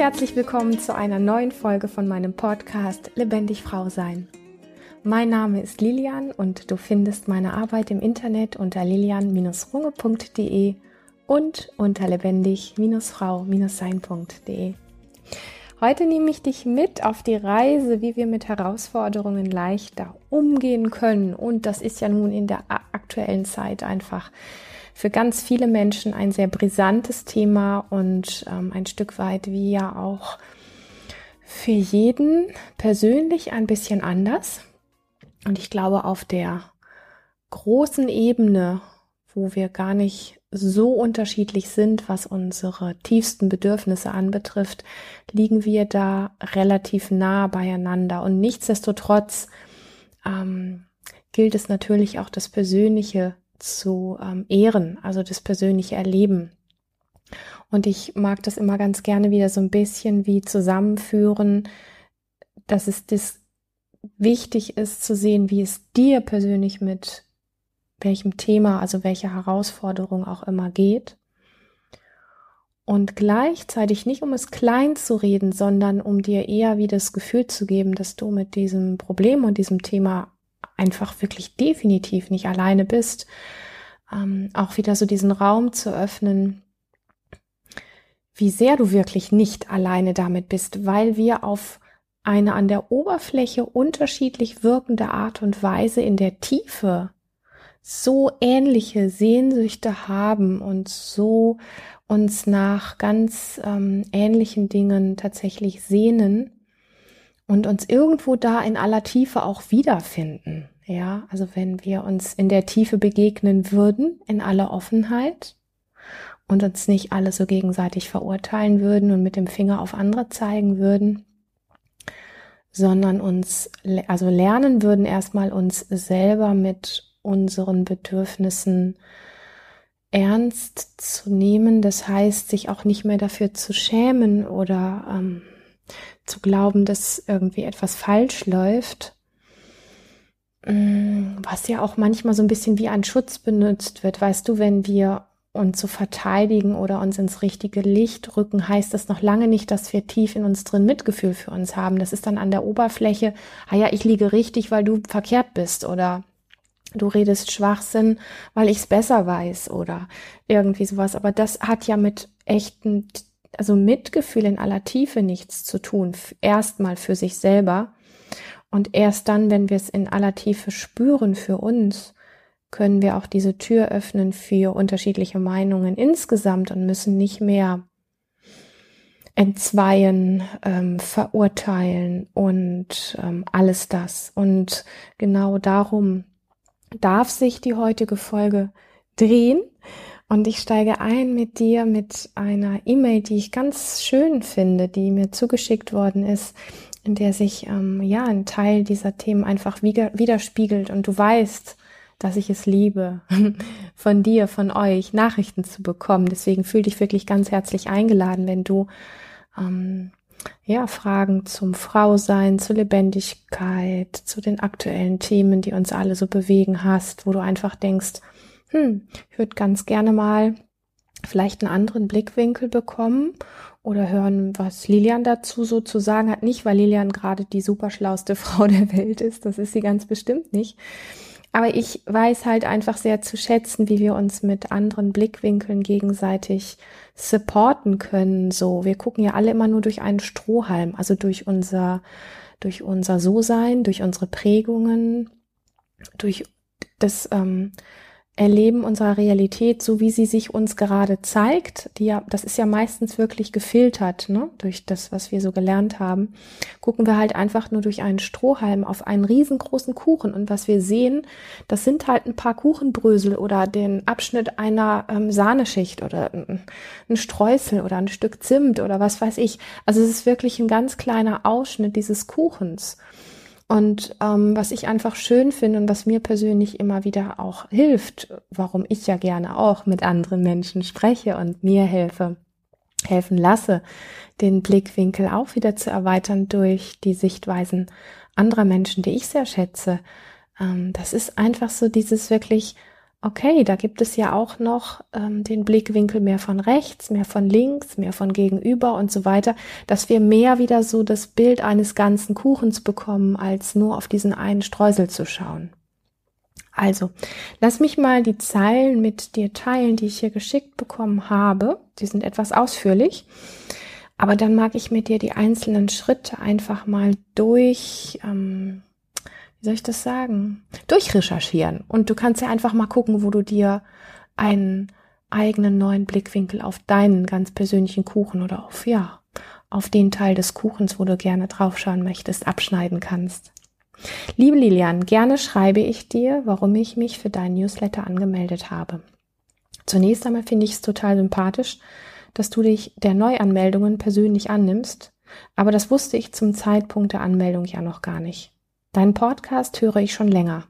herzlich willkommen zu einer neuen Folge von meinem Podcast Lebendig Frau Sein. Mein Name ist Lilian und du findest meine Arbeit im Internet unter lilian-runge.de und unter lebendig-frau-sein.de. Heute nehme ich dich mit auf die Reise, wie wir mit Herausforderungen leichter umgehen können. Und das ist ja nun in der aktuellen Zeit einfach für ganz viele Menschen ein sehr brisantes Thema und ähm, ein Stück weit wie ja auch für jeden persönlich ein bisschen anders. Und ich glaube, auf der großen Ebene, wo wir gar nicht so unterschiedlich sind, was unsere tiefsten Bedürfnisse anbetrifft, liegen wir da relativ nah beieinander. Und nichtsdestotrotz ähm, gilt es natürlich auch das Persönliche zu ähm, ehren, also das persönliche Erleben. Und ich mag das immer ganz gerne wieder so ein bisschen wie zusammenführen, dass es das wichtig ist zu sehen, wie es dir persönlich mit welchem Thema, also welche Herausforderung auch immer geht. Und gleichzeitig nicht um es klein zu reden, sondern um dir eher wie das Gefühl zu geben, dass du mit diesem Problem und diesem Thema einfach wirklich definitiv nicht alleine bist, ähm, auch wieder so diesen Raum zu öffnen, wie sehr du wirklich nicht alleine damit bist, weil wir auf eine an der Oberfläche unterschiedlich wirkende Art und Weise in der Tiefe so ähnliche Sehnsüchte haben und so uns nach ganz ähm, ähnlichen Dingen tatsächlich sehnen, und uns irgendwo da in aller Tiefe auch wiederfinden. Ja, also wenn wir uns in der Tiefe begegnen würden, in aller Offenheit und uns nicht alle so gegenseitig verurteilen würden und mit dem Finger auf andere zeigen würden, sondern uns, also lernen würden erstmal uns selber mit unseren Bedürfnissen ernst zu nehmen. Das heißt, sich auch nicht mehr dafür zu schämen oder ähm, zu glauben, dass irgendwie etwas falsch läuft, mm, was ja auch manchmal so ein bisschen wie ein Schutz benutzt wird. Weißt du, wenn wir uns zu so verteidigen oder uns ins richtige Licht rücken, heißt das noch lange nicht, dass wir tief in uns drin Mitgefühl für uns haben. Das ist dann an der Oberfläche, ah ja, ich liege richtig, weil du verkehrt bist oder du redest Schwachsinn, weil ich es besser weiß oder irgendwie sowas. Aber das hat ja mit echten also Mitgefühl in aller Tiefe nichts zu tun, erstmal für sich selber. Und erst dann, wenn wir es in aller Tiefe spüren für uns, können wir auch diese Tür öffnen für unterschiedliche Meinungen insgesamt und müssen nicht mehr entzweien, ähm, verurteilen und ähm, alles das. Und genau darum darf sich die heutige Folge drehen. Und ich steige ein mit dir mit einer E-Mail, die ich ganz schön finde, die mir zugeschickt worden ist, in der sich ähm, ja ein Teil dieser Themen einfach widerspiegelt und du weißt, dass ich es liebe, von dir, von euch Nachrichten zu bekommen. Deswegen fühl dich wirklich ganz herzlich eingeladen, wenn du ähm, ja Fragen zum Frausein, zur Lebendigkeit, zu den aktuellen Themen, die uns alle so bewegen hast, wo du einfach denkst, hm, ich würde ganz gerne mal vielleicht einen anderen Blickwinkel bekommen oder hören, was Lilian dazu so zu sagen hat. Nicht, weil Lilian gerade die superschlauste Frau der Welt ist, das ist sie ganz bestimmt nicht. Aber ich weiß halt einfach sehr zu schätzen, wie wir uns mit anderen Blickwinkeln gegenseitig supporten können. So, wir gucken ja alle immer nur durch einen Strohhalm, also durch unser, durch unser So-Sein, durch unsere Prägungen, durch das, ähm, Erleben unserer Realität, so wie sie sich uns gerade zeigt, die ja, das ist ja meistens wirklich gefiltert, ne, durch das, was wir so gelernt haben, gucken wir halt einfach nur durch einen Strohhalm auf einen riesengroßen Kuchen und was wir sehen, das sind halt ein paar Kuchenbrösel oder den Abschnitt einer ähm, Sahneschicht oder ein Streusel oder ein Stück Zimt oder was weiß ich. Also es ist wirklich ein ganz kleiner Ausschnitt dieses Kuchens. Und ähm, was ich einfach schön finde und was mir persönlich immer wieder auch hilft, warum ich ja gerne auch mit anderen Menschen spreche und mir helfe, helfen lasse, den Blickwinkel auch wieder zu erweitern durch die Sichtweisen anderer Menschen, die ich sehr schätze. Ähm, das ist einfach so dieses wirklich okay, da gibt es ja auch noch ähm, den Blickwinkel mehr von rechts, mehr von links, mehr von gegenüber und so weiter, dass wir mehr wieder so das Bild eines ganzen Kuchens bekommen, als nur auf diesen einen Streusel zu schauen. Also, lass mich mal die Zeilen mit dir teilen, die ich hier geschickt bekommen habe. Die sind etwas ausführlich. Aber dann mag ich mit dir die einzelnen Schritte einfach mal durch, ähm, wie soll ich das sagen, durchrecherchieren. Und du kannst ja einfach mal gucken, wo du dir einen eigenen neuen Blickwinkel auf deinen ganz persönlichen Kuchen oder auf, ja, auf den Teil des Kuchens, wo du gerne draufschauen möchtest, abschneiden kannst. Liebe Lilian, gerne schreibe ich dir, warum ich mich für deinen Newsletter angemeldet habe. Zunächst einmal finde ich es total sympathisch, dass du dich der Neuanmeldungen persönlich annimmst, aber das wusste ich zum Zeitpunkt der Anmeldung ja noch gar nicht. Deinen Podcast höre ich schon länger.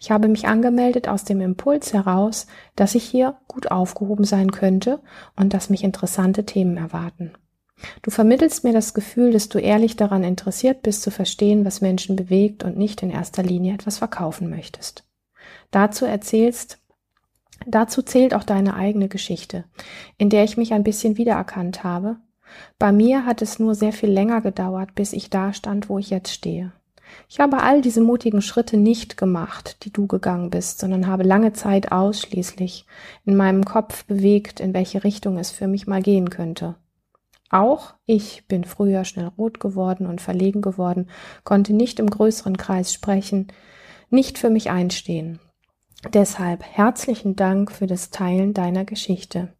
Ich habe mich angemeldet aus dem Impuls heraus, dass ich hier gut aufgehoben sein könnte und dass mich interessante Themen erwarten. Du vermittelst mir das Gefühl, dass du ehrlich daran interessiert bist zu verstehen, was Menschen bewegt und nicht in erster Linie etwas verkaufen möchtest. Dazu erzählst, dazu zählt auch deine eigene Geschichte, in der ich mich ein bisschen wiedererkannt habe. Bei mir hat es nur sehr viel länger gedauert, bis ich da stand, wo ich jetzt stehe. Ich habe all diese mutigen Schritte nicht gemacht, die du gegangen bist, sondern habe lange Zeit ausschließlich in meinem Kopf bewegt, in welche Richtung es für mich mal gehen könnte. Auch ich bin früher schnell rot geworden und verlegen geworden, konnte nicht im größeren Kreis sprechen, nicht für mich einstehen. Deshalb herzlichen Dank für das Teilen deiner Geschichte.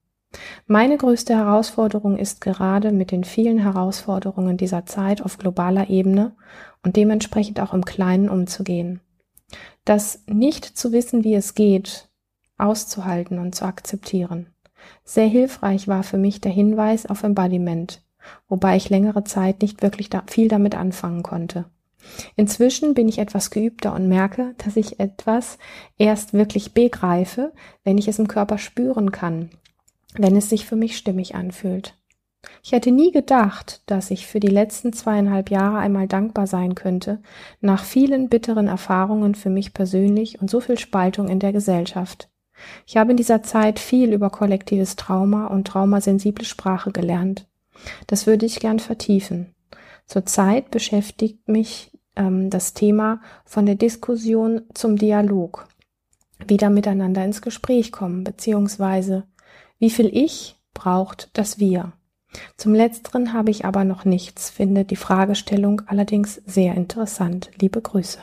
Meine größte Herausforderung ist gerade mit den vielen Herausforderungen dieser Zeit auf globaler Ebene und dementsprechend auch im Kleinen umzugehen. Das nicht zu wissen, wie es geht, auszuhalten und zu akzeptieren. Sehr hilfreich war für mich der Hinweis auf Embodiment, wobei ich längere Zeit nicht wirklich da viel damit anfangen konnte. Inzwischen bin ich etwas geübter und merke, dass ich etwas erst wirklich begreife, wenn ich es im Körper spüren kann, wenn es sich für mich stimmig anfühlt. Ich hätte nie gedacht, dass ich für die letzten zweieinhalb Jahre einmal dankbar sein könnte, nach vielen bitteren Erfahrungen für mich persönlich und so viel Spaltung in der Gesellschaft. Ich habe in dieser Zeit viel über kollektives Trauma und traumasensible Sprache gelernt. Das würde ich gern vertiefen. Zurzeit beschäftigt mich ähm, das Thema von der Diskussion zum Dialog. Wieder miteinander ins Gespräch kommen, beziehungsweise wie viel Ich braucht das Wir. Zum Letzteren habe ich aber noch nichts, finde die Fragestellung allerdings sehr interessant. Liebe Grüße.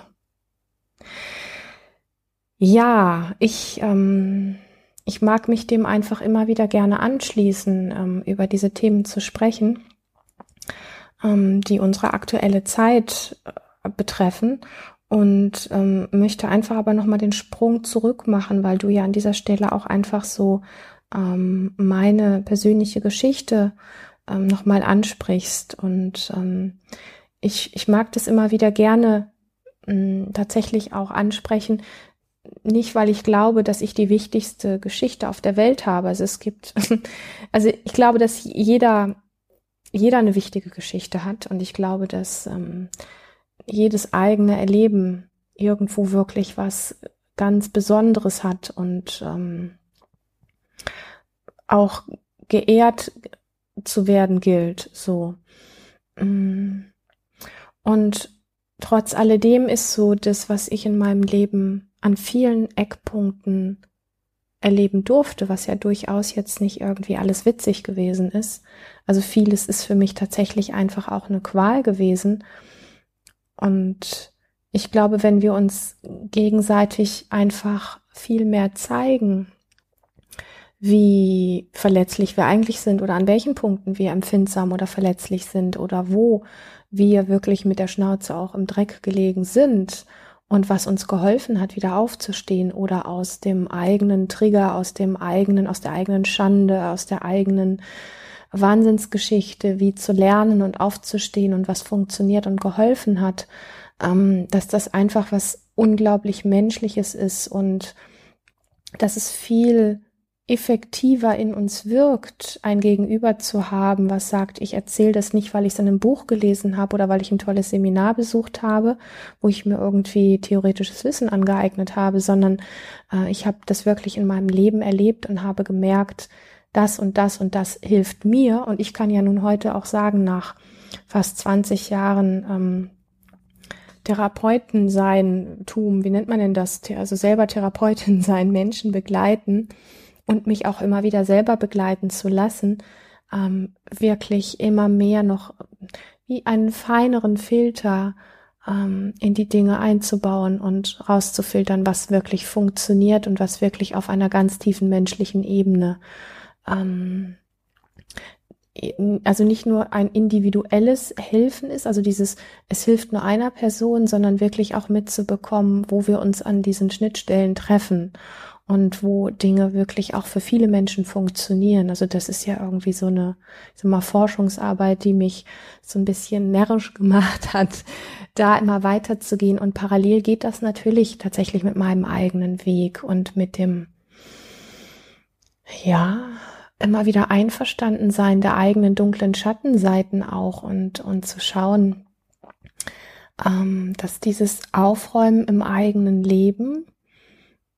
Ja, ich, ähm, ich mag mich dem einfach immer wieder gerne anschließen, ähm, über diese Themen zu sprechen, ähm, die unsere aktuelle Zeit äh, betreffen und ähm, möchte einfach aber nochmal den Sprung zurück machen, weil du ja an dieser Stelle auch einfach so ähm, meine persönliche Geschichte ähm, nochmal ansprichst. Und ähm, ich, ich mag das immer wieder gerne mh, tatsächlich auch ansprechen, nicht, weil ich glaube, dass ich die wichtigste Geschichte auf der Welt habe. Also es gibt, also ich glaube, dass jeder, jeder eine wichtige Geschichte hat. Und ich glaube, dass ähm, jedes eigene Erleben irgendwo wirklich was ganz Besonderes hat. Und ähm, auch geehrt zu werden gilt. So. Mm. Und trotz alledem ist so das, was ich in meinem Leben an vielen Eckpunkten erleben durfte, was ja durchaus jetzt nicht irgendwie alles witzig gewesen ist. Also vieles ist für mich tatsächlich einfach auch eine Qual gewesen. Und ich glaube, wenn wir uns gegenseitig einfach viel mehr zeigen, wie verletzlich wir eigentlich sind oder an welchen Punkten wir empfindsam oder verletzlich sind oder wo wir wirklich mit der Schnauze auch im Dreck gelegen sind und was uns geholfen hat, wieder aufzustehen oder aus dem eigenen Trigger, aus dem eigenen, aus der eigenen Schande, aus der eigenen Wahnsinnsgeschichte, wie zu lernen und aufzustehen und was funktioniert und geholfen hat, ähm, dass das einfach was unglaublich Menschliches ist und dass es viel effektiver in uns wirkt, ein Gegenüber zu haben, was sagt, ich erzähle das nicht, weil ich es in einem Buch gelesen habe oder weil ich ein tolles Seminar besucht habe, wo ich mir irgendwie theoretisches Wissen angeeignet habe, sondern äh, ich habe das wirklich in meinem Leben erlebt und habe gemerkt, das und das und das hilft mir. Und ich kann ja nun heute auch sagen, nach fast 20 Jahren ähm, Therapeuten sein, Tum, wie nennt man denn das? Also selber Therapeutin sein, Menschen begleiten, und mich auch immer wieder selber begleiten zu lassen, ähm, wirklich immer mehr noch wie einen feineren Filter ähm, in die Dinge einzubauen und rauszufiltern, was wirklich funktioniert und was wirklich auf einer ganz tiefen menschlichen Ebene ähm, also nicht nur ein individuelles Helfen ist, also dieses, es hilft nur einer Person, sondern wirklich auch mitzubekommen, wo wir uns an diesen Schnittstellen treffen und wo Dinge wirklich auch für viele Menschen funktionieren. Also das ist ja irgendwie so eine so mal Forschungsarbeit, die mich so ein bisschen närrisch gemacht hat, da immer weiterzugehen. Und parallel geht das natürlich tatsächlich mit meinem eigenen Weg und mit dem, ja, immer wieder einverstanden sein der eigenen dunklen Schattenseiten auch und, und zu schauen, ähm, dass dieses Aufräumen im eigenen Leben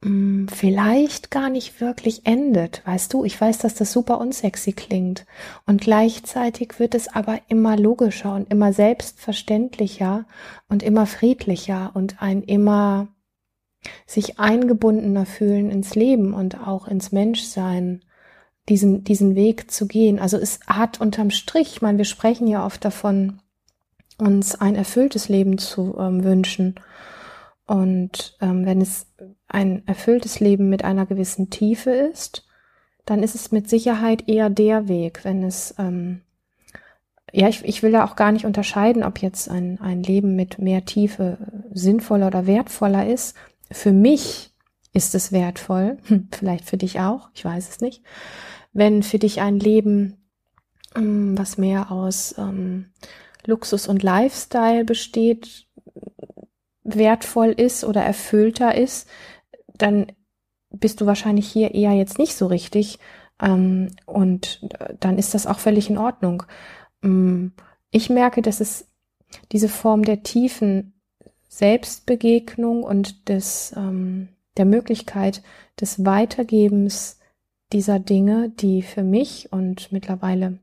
Mm, vielleicht gar nicht wirklich endet. Weißt du, ich weiß, dass das super unsexy klingt. Und gleichzeitig wird es aber immer logischer und immer selbstverständlicher und immer friedlicher und ein immer sich eingebundener fühlen ins Leben und auch ins Menschsein, diesen, diesen Weg zu gehen. Also es hat unterm Strich, ich meine, wir sprechen ja oft davon, uns ein erfülltes Leben zu ähm, wünschen. Und ähm, wenn es ein erfülltes Leben mit einer gewissen Tiefe ist, dann ist es mit Sicherheit eher der Weg, wenn es, ähm, ja, ich, ich will da auch gar nicht unterscheiden, ob jetzt ein, ein Leben mit mehr Tiefe sinnvoller oder wertvoller ist. Für mich ist es wertvoll, hm, vielleicht für dich auch, ich weiß es nicht. Wenn für dich ein Leben, ähm, was mehr aus ähm, Luxus und Lifestyle besteht, wertvoll ist oder erfüllter ist, dann bist du wahrscheinlich hier eher jetzt nicht so richtig. Ähm, und dann ist das auch völlig in Ordnung. Ähm, ich merke, dass es diese Form der tiefen Selbstbegegnung und des, ähm, der Möglichkeit des Weitergebens dieser Dinge, die für mich und mittlerweile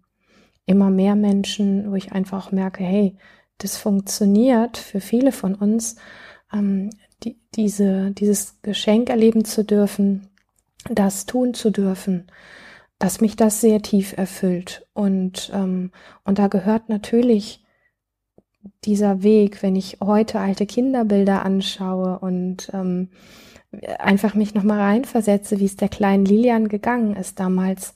immer mehr Menschen, wo ich einfach merke, hey, das funktioniert für viele von uns, ähm, die, diese, dieses Geschenk erleben zu dürfen, das tun zu dürfen, dass mich das sehr tief erfüllt. Und, ähm, und da gehört natürlich dieser Weg, wenn ich heute alte Kinderbilder anschaue und ähm, einfach mich nochmal reinversetze, wie es der kleinen Lilian gegangen ist damals.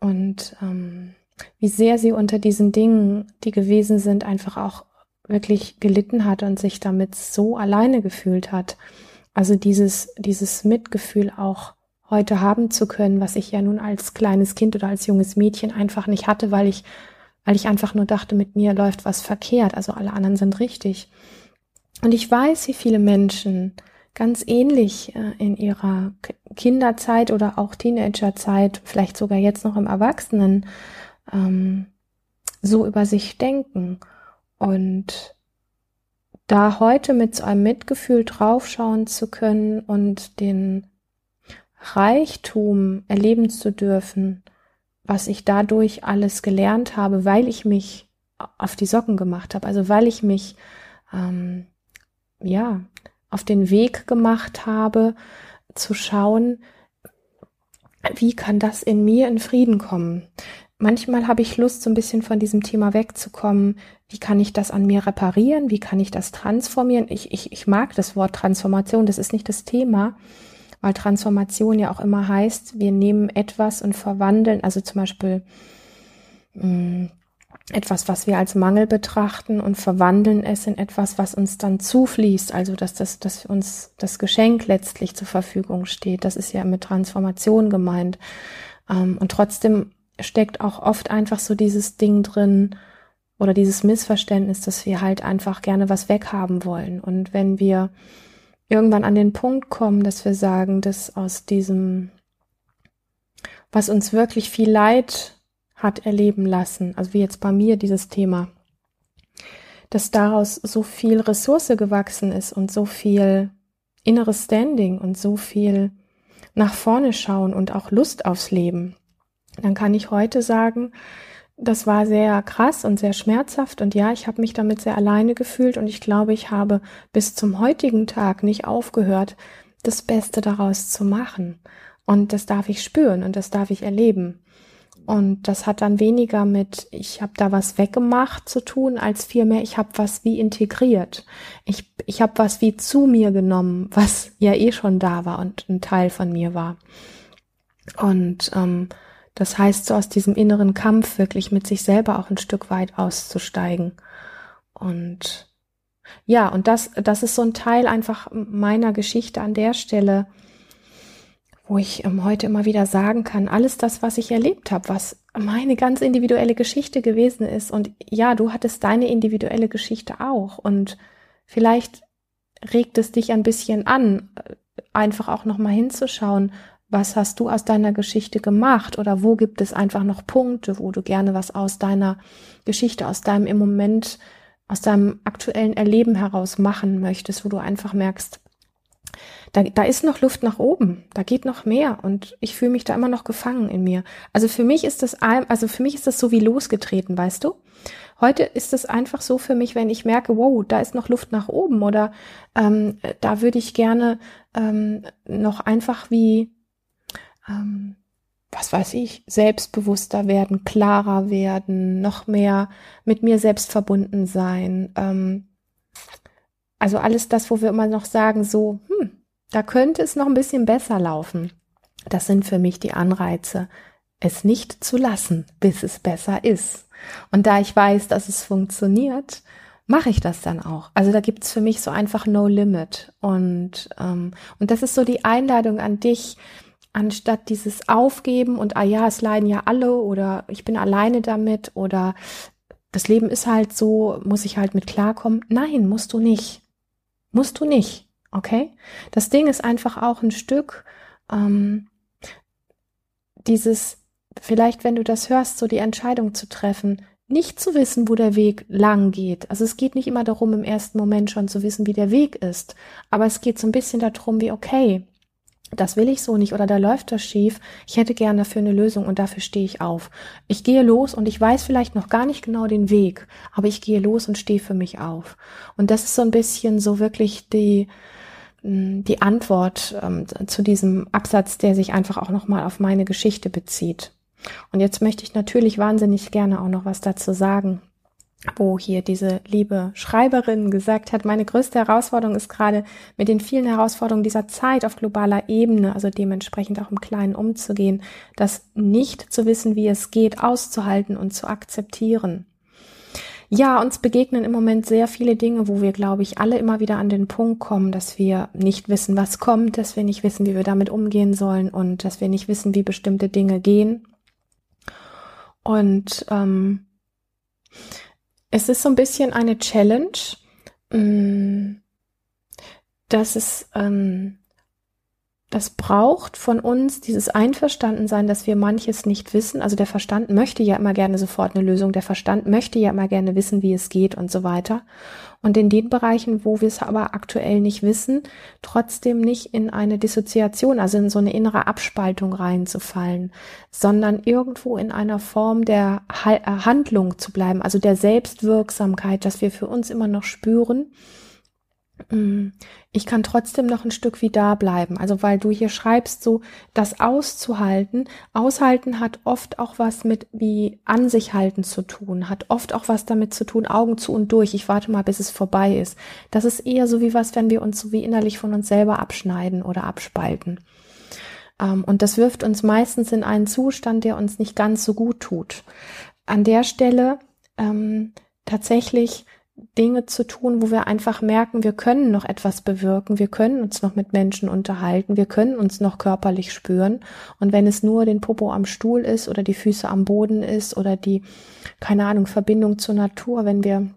Und ähm, wie sehr sie unter diesen Dingen, die gewesen sind, einfach auch wirklich gelitten hat und sich damit so alleine gefühlt hat. Also dieses, dieses Mitgefühl auch heute haben zu können, was ich ja nun als kleines Kind oder als junges Mädchen einfach nicht hatte, weil ich, weil ich einfach nur dachte, mit mir läuft was verkehrt. Also alle anderen sind richtig. Und ich weiß, wie viele Menschen ganz ähnlich äh, in ihrer Kinderzeit oder auch Teenagerzeit, vielleicht sogar jetzt noch im Erwachsenen, ähm, so über sich denken. Und da heute mit so einem Mitgefühl draufschauen zu können und den Reichtum erleben zu dürfen, was ich dadurch alles gelernt habe, weil ich mich auf die Socken gemacht habe, also weil ich mich ähm, ja auf den Weg gemacht habe, zu schauen, wie kann das in mir in Frieden kommen? Manchmal habe ich Lust, so ein bisschen von diesem Thema wegzukommen. Wie kann ich das an mir reparieren? Wie kann ich das transformieren? Ich, ich, ich mag das Wort Transformation, das ist nicht das Thema, weil Transformation ja auch immer heißt, wir nehmen etwas und verwandeln, also zum Beispiel mm, etwas, was wir als Mangel betrachten und verwandeln es in etwas, was uns dann zufließt, also dass das, dass uns das Geschenk letztlich zur Verfügung steht. Das ist ja mit Transformation gemeint. Ähm, und trotzdem steckt auch oft einfach so dieses Ding drin oder dieses Missverständnis, dass wir halt einfach gerne was weghaben wollen. Und wenn wir irgendwann an den Punkt kommen, dass wir sagen, dass aus diesem was uns wirklich viel Leid hat erleben lassen, also wie jetzt bei mir dieses Thema, dass daraus so viel Ressource gewachsen ist und so viel inneres Standing und so viel nach vorne schauen und auch Lust aufs Leben, dann kann ich heute sagen, das war sehr krass und sehr schmerzhaft und ja, ich habe mich damit sehr alleine gefühlt und ich glaube, ich habe bis zum heutigen Tag nicht aufgehört, das Beste daraus zu machen. Und das darf ich spüren und das darf ich erleben. Und das hat dann weniger mit, ich habe da was weggemacht zu tun, als vielmehr, ich habe was wie integriert. Ich, ich habe was wie zu mir genommen, was ja eh schon da war und ein Teil von mir war. Und ähm, das heißt, so aus diesem inneren Kampf wirklich mit sich selber auch ein Stück weit auszusteigen. Und ja, und das, das ist so ein Teil einfach meiner Geschichte an der Stelle, wo ich ähm, heute immer wieder sagen kann, alles das, was ich erlebt habe, was meine ganz individuelle Geschichte gewesen ist. Und ja, du hattest deine individuelle Geschichte auch. Und vielleicht regt es dich ein bisschen an, einfach auch nochmal hinzuschauen, was hast du aus deiner Geschichte gemacht oder wo gibt es einfach noch Punkte, wo du gerne was aus deiner Geschichte, aus deinem im Moment, aus deinem aktuellen Erleben heraus machen möchtest, wo du einfach merkst, da, da ist noch Luft nach oben, da geht noch mehr und ich fühle mich da immer noch gefangen in mir. Also für mich ist das, also für mich ist das so wie losgetreten, weißt du? Heute ist es einfach so für mich, wenn ich merke, wow, da ist noch Luft nach oben oder ähm, da würde ich gerne ähm, noch einfach wie, ähm, was weiß ich, selbstbewusster werden, klarer werden, noch mehr mit mir selbst verbunden sein. Ähm, also alles das, wo wir immer noch sagen, so, hm, da könnte es noch ein bisschen besser laufen. Das sind für mich die Anreize, es nicht zu lassen, bis es besser ist. Und da ich weiß, dass es funktioniert, mache ich das dann auch. Also da gibt's für mich so einfach No Limit. Und, ähm, und das ist so die Einladung an dich, anstatt dieses Aufgeben und, ah ja, es leiden ja alle oder ich bin alleine damit oder das Leben ist halt so, muss ich halt mit klarkommen. Nein, musst du nicht. Musst du nicht. Okay? Das Ding ist einfach auch ein Stück ähm, dieses, vielleicht wenn du das hörst, so die Entscheidung zu treffen, nicht zu wissen, wo der Weg lang geht. Also es geht nicht immer darum, im ersten Moment schon zu wissen, wie der Weg ist. Aber es geht so ein bisschen darum, wie, okay, das will ich so nicht oder da läuft das schief. Ich hätte gern dafür eine Lösung und dafür stehe ich auf. Ich gehe los und ich weiß vielleicht noch gar nicht genau den Weg, aber ich gehe los und stehe für mich auf. Und das ist so ein bisschen so wirklich die, die Antwort ähm, zu diesem Absatz, der sich einfach auch nochmal auf meine Geschichte bezieht. Und jetzt möchte ich natürlich wahnsinnig gerne auch noch was dazu sagen, wo hier diese liebe Schreiberin gesagt hat, meine größte Herausforderung ist gerade mit den vielen Herausforderungen dieser Zeit auf globaler Ebene, also dementsprechend auch im Kleinen umzugehen, das nicht zu wissen, wie es geht, auszuhalten und zu akzeptieren. Ja, uns begegnen im Moment sehr viele Dinge, wo wir, glaube ich, alle immer wieder an den Punkt kommen, dass wir nicht wissen, was kommt, dass wir nicht wissen, wie wir damit umgehen sollen und dass wir nicht wissen, wie bestimmte Dinge gehen. Und ähm, es ist so ein bisschen eine Challenge, ähm, dass es ähm, das braucht von uns dieses Einverstandensein, dass wir manches nicht wissen. Also der Verstand möchte ja immer gerne sofort eine Lösung. Der Verstand möchte ja immer gerne wissen, wie es geht und so weiter. Und in den Bereichen, wo wir es aber aktuell nicht wissen, trotzdem nicht in eine Dissoziation, also in so eine innere Abspaltung reinzufallen, sondern irgendwo in einer Form der Handlung zu bleiben, also der Selbstwirksamkeit, dass wir für uns immer noch spüren, ich kann trotzdem noch ein Stück wie da bleiben. Also weil du hier schreibst, so das auszuhalten. Aushalten hat oft auch was mit wie an sich halten zu tun, hat oft auch was damit zu tun, Augen zu und durch. Ich warte mal, bis es vorbei ist. Das ist eher so wie was, wenn wir uns so wie innerlich von uns selber abschneiden oder abspalten. Ähm, und das wirft uns meistens in einen Zustand, der uns nicht ganz so gut tut. An der Stelle ähm, tatsächlich Dinge zu tun, wo wir einfach merken, wir können noch etwas bewirken, wir können uns noch mit Menschen unterhalten, wir können uns noch körperlich spüren. Und wenn es nur den Popo am Stuhl ist oder die Füße am Boden ist oder die, keine Ahnung, Verbindung zur Natur, wenn wir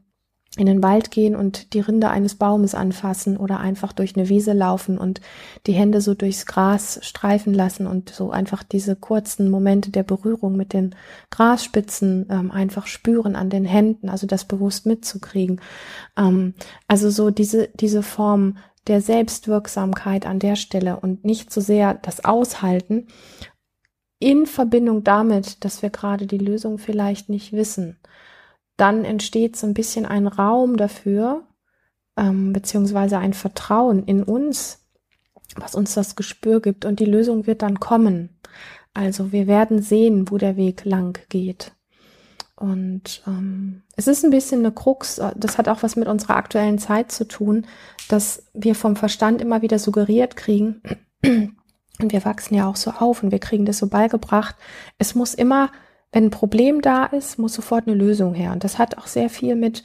in den Wald gehen und die Rinde eines Baumes anfassen oder einfach durch eine Wiese laufen und die Hände so durchs Gras streifen lassen und so einfach diese kurzen Momente der Berührung mit den Grasspitzen ähm, einfach spüren an den Händen, also das bewusst mitzukriegen. Ähm, also so diese, diese Form der Selbstwirksamkeit an der Stelle und nicht so sehr das Aushalten in Verbindung damit, dass wir gerade die Lösung vielleicht nicht wissen dann entsteht so ein bisschen ein Raum dafür, ähm, beziehungsweise ein Vertrauen in uns, was uns das Gespür gibt und die Lösung wird dann kommen. Also wir werden sehen, wo der Weg lang geht. Und ähm, es ist ein bisschen eine Krux, das hat auch was mit unserer aktuellen Zeit zu tun, dass wir vom Verstand immer wieder suggeriert kriegen, und wir wachsen ja auch so auf und wir kriegen das so beigebracht, es muss immer wenn ein Problem da ist, muss sofort eine Lösung her. Und das hat auch sehr viel mit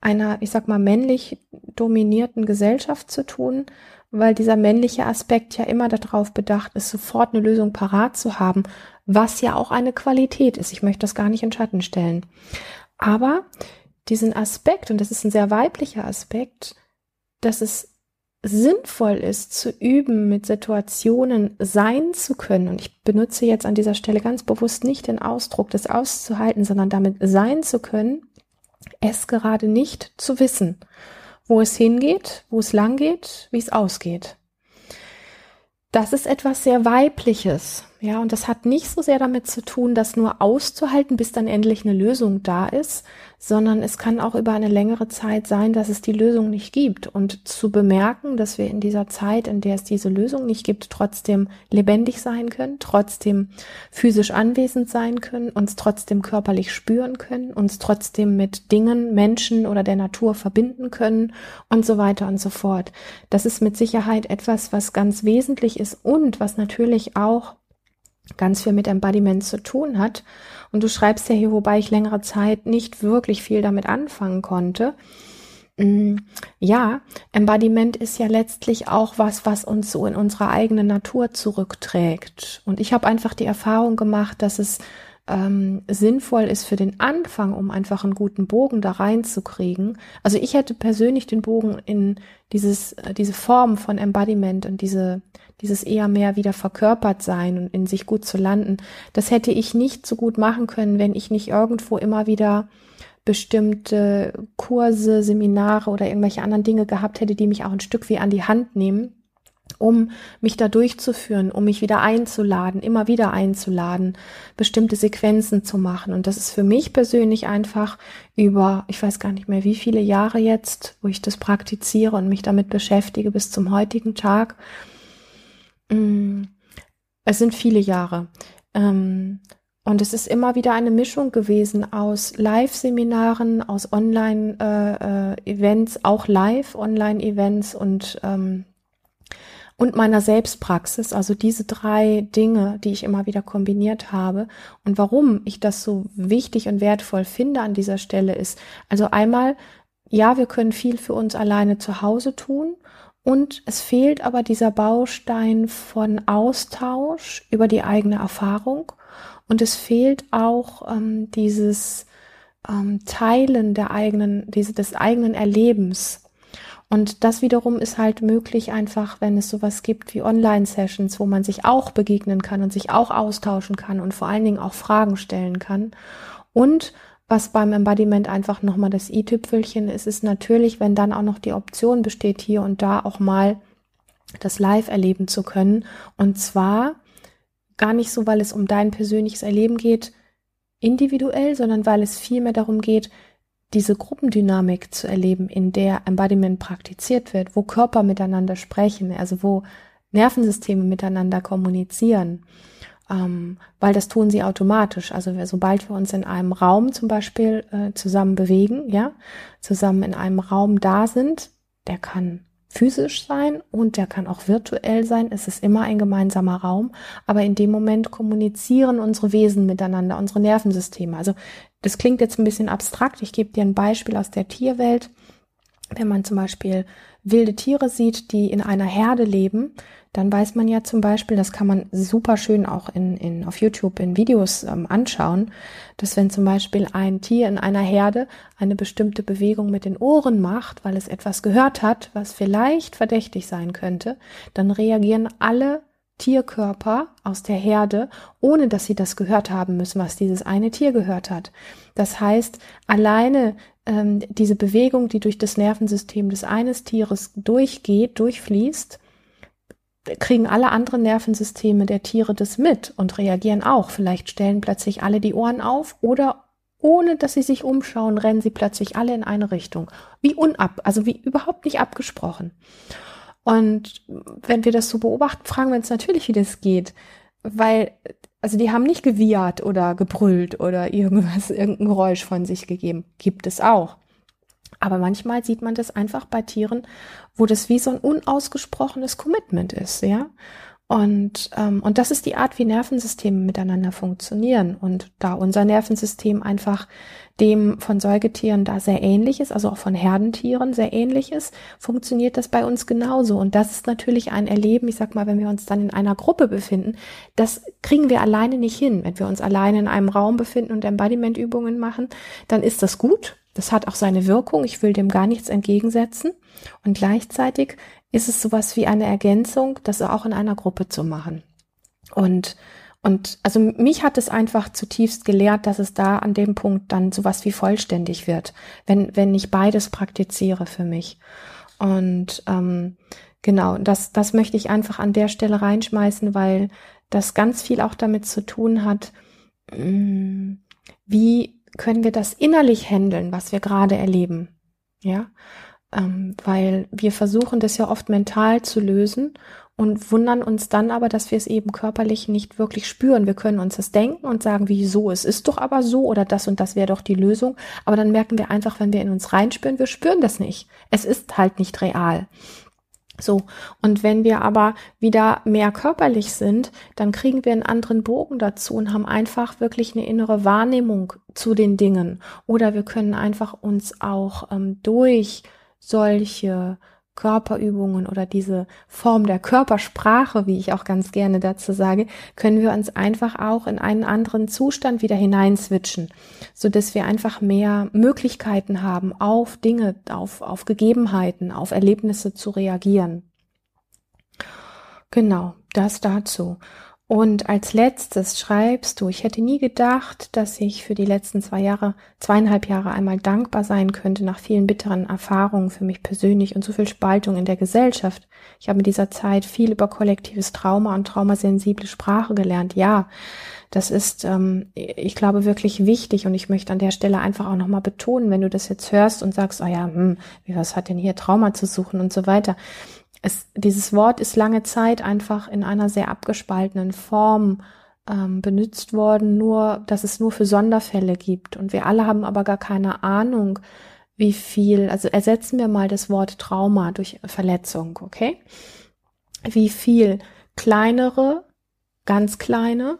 einer, ich sag mal, männlich dominierten Gesellschaft zu tun, weil dieser männliche Aspekt ja immer darauf bedacht ist, sofort eine Lösung parat zu haben, was ja auch eine Qualität ist. Ich möchte das gar nicht in Schatten stellen. Aber diesen Aspekt, und das ist ein sehr weiblicher Aspekt, dass es sinnvoll ist, zu üben, mit Situationen sein zu können. Und ich benutze jetzt an dieser Stelle ganz bewusst nicht den Ausdruck, das auszuhalten, sondern damit sein zu können, es gerade nicht zu wissen, wo es hingeht, wo es lang geht, wie es ausgeht. Das ist etwas sehr Weibliches. Ja, und das hat nicht so sehr damit zu tun, das nur auszuhalten, bis dann endlich eine Lösung da ist, sondern es kann auch über eine längere Zeit sein, dass es die Lösung nicht gibt und zu bemerken, dass wir in dieser Zeit, in der es diese Lösung nicht gibt, trotzdem lebendig sein können, trotzdem physisch anwesend sein können, uns trotzdem körperlich spüren können, uns trotzdem mit Dingen, Menschen oder der Natur verbinden können und so weiter und so fort. Das ist mit Sicherheit etwas, was ganz wesentlich ist und was natürlich auch ganz viel mit Embodiment zu tun hat. Und du schreibst ja hier, wobei ich längere Zeit nicht wirklich viel damit anfangen konnte. Mm, ja, Embodiment ist ja letztlich auch was, was uns so in unserer eigenen Natur zurückträgt. Und ich habe einfach die Erfahrung gemacht, dass es ähm, sinnvoll ist für den Anfang, um einfach einen guten Bogen da reinzukriegen. Also ich hätte persönlich den Bogen in dieses, äh, diese Form von Embodiment und diese, dieses eher mehr wieder verkörpert sein und in sich gut zu landen, das hätte ich nicht so gut machen können, wenn ich nicht irgendwo immer wieder bestimmte Kurse, Seminare oder irgendwelche anderen Dinge gehabt hätte, die mich auch ein Stück wie an die Hand nehmen um mich da durchzuführen, um mich wieder einzuladen, immer wieder einzuladen, bestimmte Sequenzen zu machen. Und das ist für mich persönlich einfach über, ich weiß gar nicht mehr wie viele Jahre jetzt, wo ich das praktiziere und mich damit beschäftige bis zum heutigen Tag. Mm, es sind viele Jahre. Ähm, und es ist immer wieder eine Mischung gewesen aus Live-Seminaren, aus Online-Events, äh, äh, auch Live-Online-Events und ähm, und meiner Selbstpraxis, also diese drei Dinge, die ich immer wieder kombiniert habe. Und warum ich das so wichtig und wertvoll finde an dieser Stelle ist, also einmal, ja, wir können viel für uns alleine zu Hause tun und es fehlt aber dieser Baustein von Austausch über die eigene Erfahrung und es fehlt auch ähm, dieses ähm, Teilen der eigenen, diese, des eigenen Erlebens. Und das wiederum ist halt möglich einfach, wenn es sowas gibt wie Online-Sessions, wo man sich auch begegnen kann und sich auch austauschen kann und vor allen Dingen auch Fragen stellen kann. Und was beim Embodiment einfach nochmal das i-Tüpfelchen ist, ist natürlich, wenn dann auch noch die Option besteht, hier und da auch mal das live erleben zu können. Und zwar gar nicht so, weil es um dein persönliches Erleben geht, individuell, sondern weil es vielmehr darum geht, diese Gruppendynamik zu erleben, in der Embodiment praktiziert wird, wo Körper miteinander sprechen, also wo Nervensysteme miteinander kommunizieren, ähm, weil das tun sie automatisch. Also sobald wir uns in einem Raum zum Beispiel äh, zusammen bewegen, ja, zusammen in einem Raum da sind, der kann physisch sein und der kann auch virtuell sein. Es ist immer ein gemeinsamer Raum, aber in dem Moment kommunizieren unsere Wesen miteinander, unsere Nervensysteme. Also das klingt jetzt ein bisschen abstrakt. Ich gebe dir ein Beispiel aus der Tierwelt. wenn man zum Beispiel wilde Tiere sieht, die in einer Herde leben, dann weiß man ja zum Beispiel, das kann man super schön auch in, in, auf YouTube in Videos ähm, anschauen, dass wenn zum Beispiel ein Tier in einer Herde eine bestimmte Bewegung mit den Ohren macht, weil es etwas gehört hat, was vielleicht verdächtig sein könnte, dann reagieren alle Tierkörper aus der Herde, ohne dass sie das gehört haben müssen, was dieses eine Tier gehört hat. Das heißt, alleine ähm, diese Bewegung, die durch das Nervensystem des eines Tieres durchgeht, durchfließt, kriegen alle anderen Nervensysteme der Tiere das mit und reagieren auch. Vielleicht stellen plötzlich alle die Ohren auf oder ohne dass sie sich umschauen, rennen sie plötzlich alle in eine Richtung. Wie unab, also wie überhaupt nicht abgesprochen. Und wenn wir das so beobachten, fragen wir uns natürlich, wie das geht. Weil, also die haben nicht gewiehert oder gebrüllt oder irgendwas, irgendein Geräusch von sich gegeben. Gibt es auch. Aber manchmal sieht man das einfach bei Tieren, wo das wie so ein unausgesprochenes Commitment ist, ja. Und, ähm, und das ist die Art, wie Nervensysteme miteinander funktionieren. Und da unser Nervensystem einfach dem von Säugetieren da sehr ähnlich ist, also auch von Herdentieren sehr ähnlich ist, funktioniert das bei uns genauso. Und das ist natürlich ein Erleben, ich sag mal, wenn wir uns dann in einer Gruppe befinden, das kriegen wir alleine nicht hin. Wenn wir uns alleine in einem Raum befinden und Embodiment-Übungen machen, dann ist das gut. Das hat auch seine Wirkung. Ich will dem gar nichts entgegensetzen. Und gleichzeitig ist es sowas wie eine Ergänzung, das auch in einer Gruppe zu machen. Und und also mich hat es einfach zutiefst gelehrt, dass es da an dem Punkt dann sowas wie vollständig wird, wenn, wenn ich beides praktiziere für mich. Und ähm, genau, das, das möchte ich einfach an der Stelle reinschmeißen, weil das ganz viel auch damit zu tun hat, mm, wie können wir das innerlich handeln, was wir gerade erleben. Ja, ähm, weil wir versuchen das ja oft mental zu lösen und wundern uns dann aber, dass wir es eben körperlich nicht wirklich spüren. Wir können uns das denken und sagen, wieso, es ist doch aber so oder das und das wäre doch die Lösung. Aber dann merken wir einfach, wenn wir in uns reinspüren, wir spüren das nicht. Es ist halt nicht real. So, und wenn wir aber wieder mehr körperlich sind, dann kriegen wir einen anderen Bogen dazu und haben einfach wirklich eine innere Wahrnehmung zu den Dingen. Oder wir können einfach uns auch ähm, durch solche Körperübungen oder diese Form der Körpersprache, wie ich auch ganz gerne dazu sage, können wir uns einfach auch in einen anderen Zustand wieder hineinswitchen, so dass wir einfach mehr Möglichkeiten haben, auf Dinge, auf, auf Gegebenheiten, auf Erlebnisse zu reagieren. Genau, das dazu. Und als letztes schreibst du, ich hätte nie gedacht, dass ich für die letzten zwei Jahre, zweieinhalb Jahre einmal dankbar sein könnte nach vielen bitteren Erfahrungen für mich persönlich und so viel Spaltung in der Gesellschaft. Ich habe in dieser Zeit viel über kollektives Trauma und traumasensible Sprache gelernt. Ja, das ist, ähm, ich glaube, wirklich wichtig und ich möchte an der Stelle einfach auch nochmal betonen, wenn du das jetzt hörst und sagst, oh ja, hm, was hat denn hier Trauma zu suchen und so weiter es, dieses Wort ist lange Zeit einfach in einer sehr abgespaltenen Form ähm, benutzt worden, nur, dass es nur für Sonderfälle gibt. Und wir alle haben aber gar keine Ahnung, wie viel, also ersetzen wir mal das Wort Trauma durch Verletzung, okay? Wie viel kleinere, ganz kleine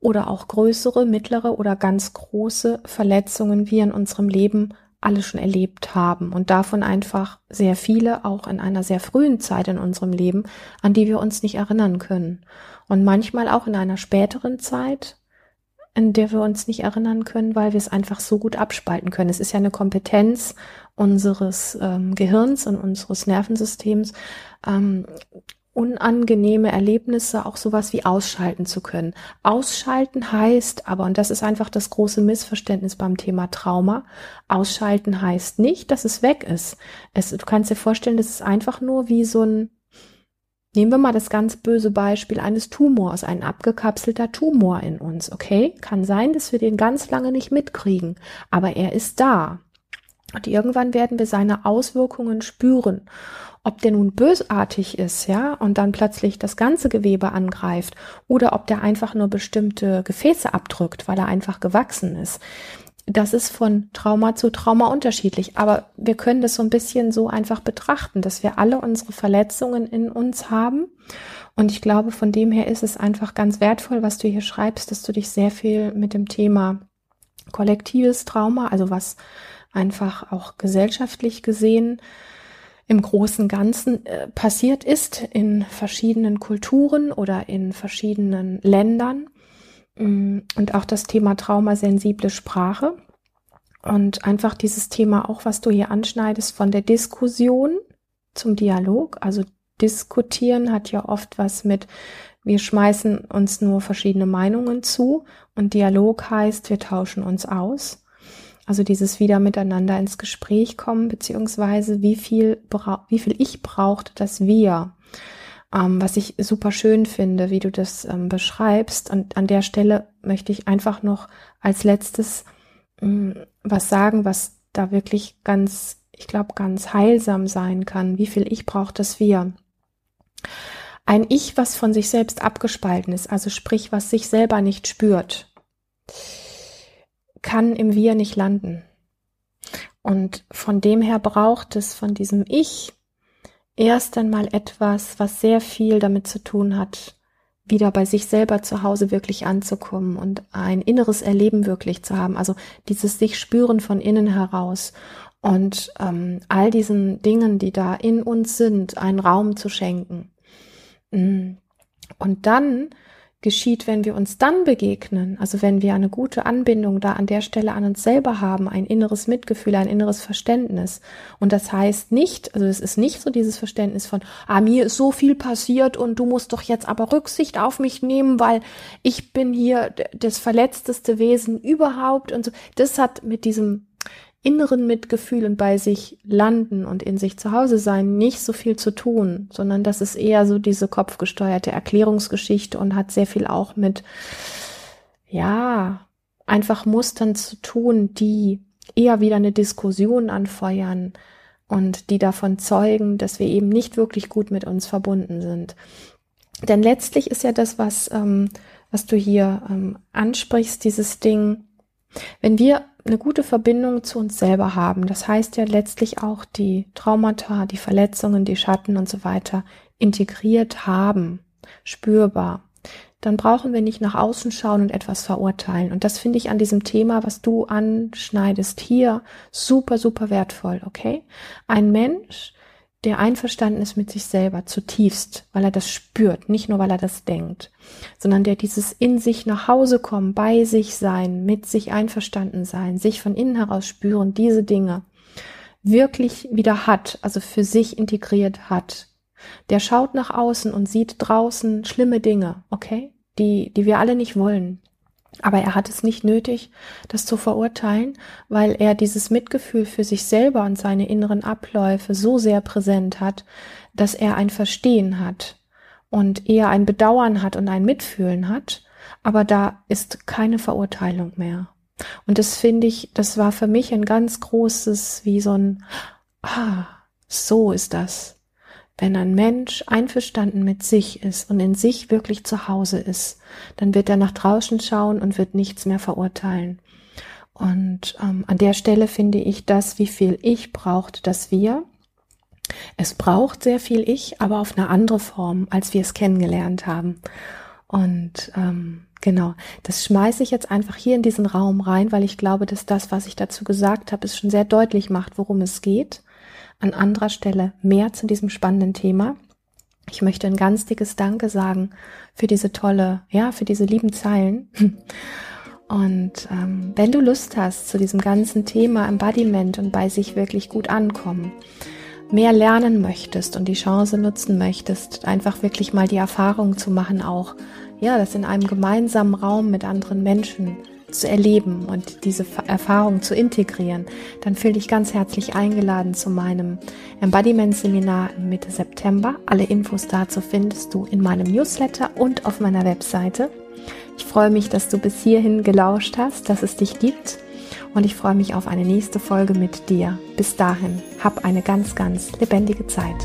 oder auch größere, mittlere oder ganz große Verletzungen wir in unserem Leben alle schon erlebt haben und davon einfach sehr viele auch in einer sehr frühen Zeit in unserem Leben, an die wir uns nicht erinnern können. Und manchmal auch in einer späteren Zeit, in der wir uns nicht erinnern können, weil wir es einfach so gut abspalten können. Es ist ja eine Kompetenz unseres ähm, Gehirns und unseres Nervensystems, ähm, unangenehme Erlebnisse auch sowas wie ausschalten zu können. Ausschalten heißt aber, und das ist einfach das große Missverständnis beim Thema Trauma, ausschalten heißt nicht, dass es weg ist. Es, du kannst dir vorstellen, das ist einfach nur wie so ein, nehmen wir mal das ganz böse Beispiel eines Tumors, ein abgekapselter Tumor in uns, okay? Kann sein, dass wir den ganz lange nicht mitkriegen, aber er ist da. Und irgendwann werden wir seine Auswirkungen spüren ob der nun bösartig ist, ja, und dann plötzlich das ganze Gewebe angreift, oder ob der einfach nur bestimmte Gefäße abdrückt, weil er einfach gewachsen ist. Das ist von Trauma zu Trauma unterschiedlich, aber wir können das so ein bisschen so einfach betrachten, dass wir alle unsere Verletzungen in uns haben. Und ich glaube, von dem her ist es einfach ganz wertvoll, was du hier schreibst, dass du dich sehr viel mit dem Thema kollektives Trauma, also was einfach auch gesellschaftlich gesehen im großen Ganzen äh, passiert ist in verschiedenen Kulturen oder in verschiedenen Ländern. Mm, und auch das Thema traumasensible Sprache. Und einfach dieses Thema auch, was du hier anschneidest, von der Diskussion zum Dialog. Also diskutieren hat ja oft was mit, wir schmeißen uns nur verschiedene Meinungen zu und Dialog heißt, wir tauschen uns aus. Also dieses wieder miteinander ins Gespräch kommen, beziehungsweise wie viel, wie viel ich brauchte, dass wir, ähm, was ich super schön finde, wie du das ähm, beschreibst. Und an der Stelle möchte ich einfach noch als letztes ähm, was sagen, was da wirklich ganz, ich glaube, ganz heilsam sein kann. Wie viel ich braucht, dass wir. Ein Ich, was von sich selbst abgespalten ist, also sprich, was sich selber nicht spürt kann im Wir nicht landen. Und von dem her braucht es von diesem Ich erst einmal etwas, was sehr viel damit zu tun hat, wieder bei sich selber zu Hause wirklich anzukommen und ein inneres Erleben wirklich zu haben. Also dieses sich spüren von innen heraus und ähm, all diesen Dingen, die da in uns sind, einen Raum zu schenken. Mm. Und dann geschieht, wenn wir uns dann begegnen, also wenn wir eine gute Anbindung da an der Stelle an uns selber haben, ein inneres Mitgefühl, ein inneres Verständnis. Und das heißt nicht, also es ist nicht so dieses Verständnis von, ah, mir ist so viel passiert und du musst doch jetzt aber Rücksicht auf mich nehmen, weil ich bin hier das verletzteste Wesen überhaupt und so. Das hat mit diesem inneren Mitgefühl und bei sich landen und in sich zu Hause sein nicht so viel zu tun, sondern das ist eher so diese kopfgesteuerte Erklärungsgeschichte und hat sehr viel auch mit, ja, einfach Mustern zu tun, die eher wieder eine Diskussion anfeuern und die davon zeugen, dass wir eben nicht wirklich gut mit uns verbunden sind. Denn letztlich ist ja das, was, ähm, was du hier ähm, ansprichst, dieses Ding, wenn wir eine gute Verbindung zu uns selber haben, das heißt ja letztlich auch die Traumata, die Verletzungen, die Schatten und so weiter integriert haben, spürbar, dann brauchen wir nicht nach außen schauen und etwas verurteilen. Und das finde ich an diesem Thema, was du anschneidest hier, super, super wertvoll, okay? Ein Mensch, der einverstanden ist mit sich selber zutiefst, weil er das spürt, nicht nur weil er das denkt, sondern der dieses in sich nach Hause kommen, bei sich sein, mit sich einverstanden sein, sich von innen heraus spüren, diese Dinge wirklich wieder hat, also für sich integriert hat. Der schaut nach außen und sieht draußen schlimme Dinge, okay? Die, die wir alle nicht wollen. Aber er hat es nicht nötig, das zu verurteilen, weil er dieses Mitgefühl für sich selber und seine inneren Abläufe so sehr präsent hat, dass er ein Verstehen hat und eher ein Bedauern hat und ein Mitfühlen hat. Aber da ist keine Verurteilung mehr. Und das finde ich, das war für mich ein ganz großes, wie so ein, ah, so ist das. Wenn ein Mensch einverstanden mit sich ist und in sich wirklich zu Hause ist, dann wird er nach draußen schauen und wird nichts mehr verurteilen. Und ähm, an der Stelle finde ich das, wie viel ich braucht, dass wir. Es braucht sehr viel ich, aber auf eine andere Form, als wir es kennengelernt haben. Und ähm, genau, das schmeiße ich jetzt einfach hier in diesen Raum rein, weil ich glaube, dass das, was ich dazu gesagt habe, es schon sehr deutlich macht, worum es geht an anderer Stelle mehr zu diesem spannenden Thema. Ich möchte ein ganz dickes Danke sagen für diese tolle, ja, für diese lieben Zeilen. Und ähm, wenn du Lust hast zu diesem ganzen Thema Embodiment und bei sich wirklich gut ankommen, mehr lernen möchtest und die Chance nutzen möchtest, einfach wirklich mal die Erfahrung zu machen, auch, ja, das in einem gemeinsamen Raum mit anderen Menschen zu erleben und diese Erfahrung zu integrieren, dann fühle dich ganz herzlich eingeladen zu meinem Embodiment-Seminar Mitte September. Alle Infos dazu findest du in meinem Newsletter und auf meiner Webseite. Ich freue mich, dass du bis hierhin gelauscht hast, dass es dich gibt und ich freue mich auf eine nächste Folge mit dir. Bis dahin, hab eine ganz, ganz lebendige Zeit.